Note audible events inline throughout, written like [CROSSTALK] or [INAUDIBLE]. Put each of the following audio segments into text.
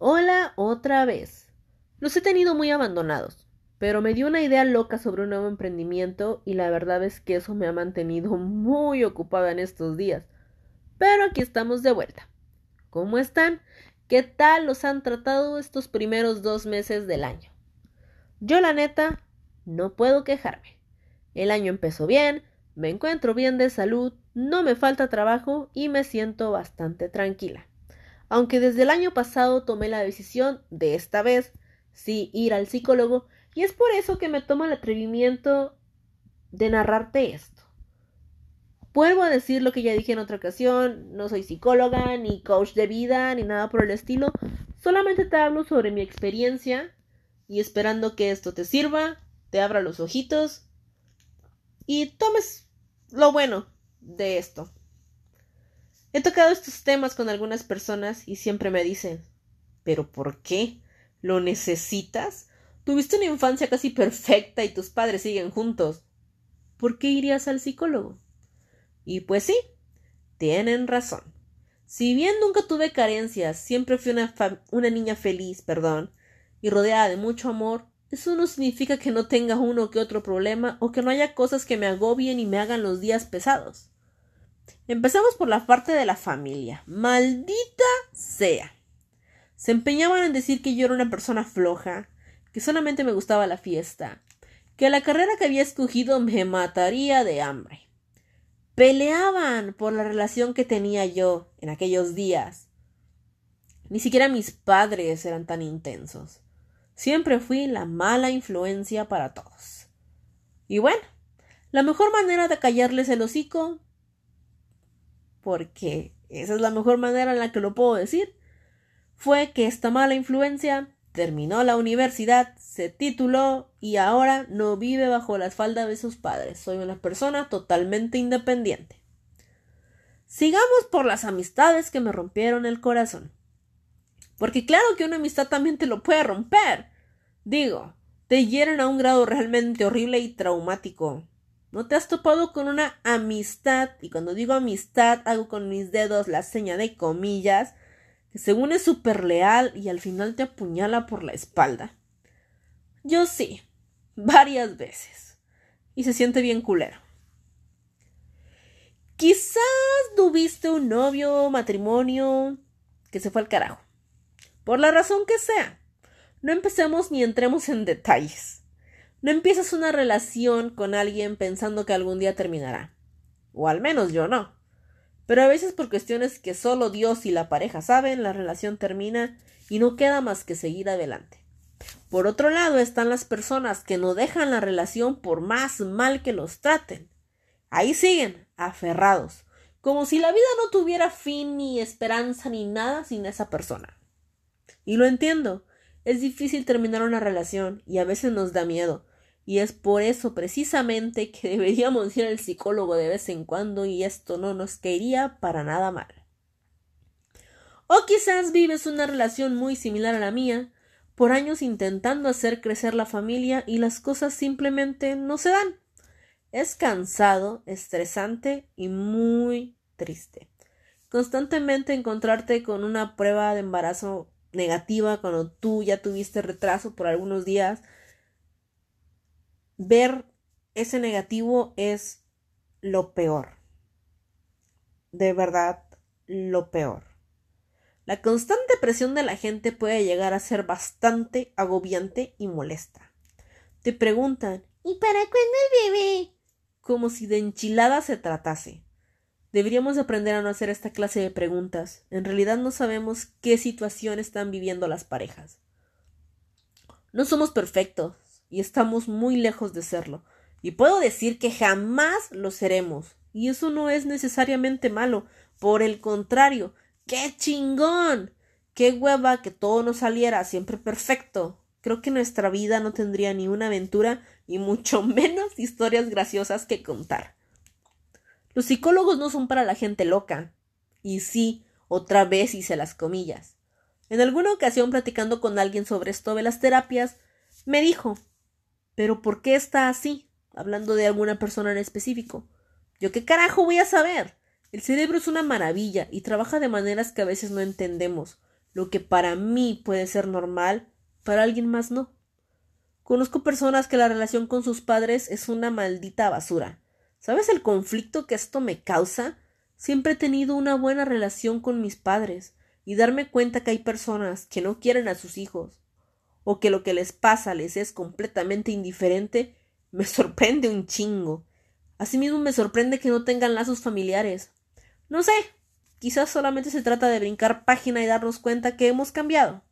Hola otra vez. Los he tenido muy abandonados, pero me dio una idea loca sobre un nuevo emprendimiento y la verdad es que eso me ha mantenido muy ocupada en estos días. Pero aquí estamos de vuelta. ¿Cómo están? ¿Qué tal los han tratado estos primeros dos meses del año? Yo la neta no puedo quejarme. El año empezó bien, me encuentro bien de salud, no me falta trabajo y me siento bastante tranquila aunque desde el año pasado tomé la decisión de esta vez sí ir al psicólogo y es por eso que me tomo el atrevimiento de narrarte esto. Vuelvo a decir lo que ya dije en otra ocasión, no soy psicóloga, ni coach de vida, ni nada por el estilo, solamente te hablo sobre mi experiencia y esperando que esto te sirva, te abra los ojitos y tomes lo bueno de esto. He tocado estos temas con algunas personas y siempre me dicen ¿Pero por qué? ¿Lo necesitas? Tuviste una infancia casi perfecta y tus padres siguen juntos. ¿Por qué irías al psicólogo? Y pues sí, tienen razón. Si bien nunca tuve carencias, siempre fui una, una niña feliz, perdón, y rodeada de mucho amor, eso no significa que no tenga uno que otro problema o que no haya cosas que me agobien y me hagan los días pesados. Empezamos por la parte de la familia. Maldita sea. Se empeñaban en decir que yo era una persona floja, que solamente me gustaba la fiesta, que la carrera que había escogido me mataría de hambre. Peleaban por la relación que tenía yo en aquellos días. Ni siquiera mis padres eran tan intensos. Siempre fui la mala influencia para todos. Y bueno, la mejor manera de callarles el hocico porque esa es la mejor manera en la que lo puedo decir, fue que esta mala influencia terminó la universidad, se tituló y ahora no vive bajo la falda de sus padres. Soy una persona totalmente independiente. Sigamos por las amistades que me rompieron el corazón. Porque claro que una amistad también te lo puede romper. Digo, te hieren a un grado realmente horrible y traumático. ¿No te has topado con una amistad? Y cuando digo amistad, hago con mis dedos la seña de comillas, que según es súper leal y al final te apuñala por la espalda. Yo sí, varias veces. Y se siente bien culero. Quizás tuviste un novio matrimonio que se fue al carajo. Por la razón que sea. No empecemos ni entremos en detalles. No empiezas una relación con alguien pensando que algún día terminará. O al menos yo no. Pero a veces por cuestiones que solo Dios y la pareja saben, la relación termina y no queda más que seguir adelante. Por otro lado están las personas que no dejan la relación por más mal que los traten. Ahí siguen, aferrados, como si la vida no tuviera fin ni esperanza ni nada sin esa persona. Y lo entiendo, es difícil terminar una relación y a veces nos da miedo, y es por eso precisamente que [LAUGHS] deberíamos ir al psicólogo de vez en cuando y esto no nos caería para nada mal. O quizás vives una relación muy similar a la mía, por años intentando hacer crecer la familia y las cosas simplemente no se dan. Es cansado, estresante y muy triste. Constantemente encontrarte con una prueba de embarazo negativa cuando tú ya tuviste retraso por algunos días ver ese negativo es lo peor. De verdad, lo peor. La constante presión de la gente puede llegar a ser bastante agobiante y molesta. Te preguntan ¿Y para cuándo el bebé? Como si de enchilada se tratase. Deberíamos aprender a no hacer esta clase de preguntas. En realidad no sabemos qué situación están viviendo las parejas. No somos perfectos, y estamos muy lejos de serlo. Y puedo decir que jamás lo seremos. Y eso no es necesariamente malo. Por el contrario, ¡qué chingón! ¡Qué hueva que todo nos saliera siempre perfecto! Creo que nuestra vida no tendría ni una aventura y mucho [LAUGHS] menos historias graciosas que contar. Los psicólogos no son para la gente loca. Y sí, otra vez hice las comillas. En alguna ocasión platicando con alguien sobre esto de las terapias, me dijo pero ¿por qué está así? Hablando de alguna persona en específico. ¿Yo qué carajo voy a saber? El cerebro es una maravilla y trabaja de maneras que a veces no entendemos. Lo que para mí puede ser normal, para alguien más no. Conozco personas que la relación con sus padres es una maldita basura. ¿Sabes el conflicto que esto me causa? Siempre he tenido una buena relación con mis padres, y darme cuenta que hay personas que no quieren a sus hijos, o que lo que les pasa les es completamente indiferente, me [LAUGHS] sorprende un chingo. Asimismo me sorprende que no tengan lazos familiares. No sé, quizás solamente se trata de brincar página y darnos cuenta que hemos cambiado,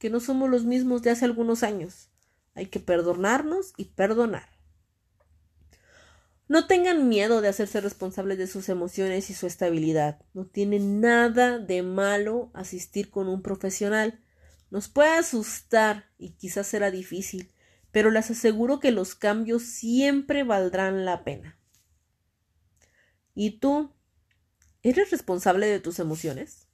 que no somos los mismos de hace algunos años. Hay que perdonarnos y perdonar. No tengan miedo de hacerse responsables de sus emociones y su estabilidad. No tiene nada de malo asistir con un profesional. Nos puede asustar y quizás será difícil, pero les aseguro que los cambios siempre valdrán la pena. ¿Y tú? ¿Eres responsable de tus emociones?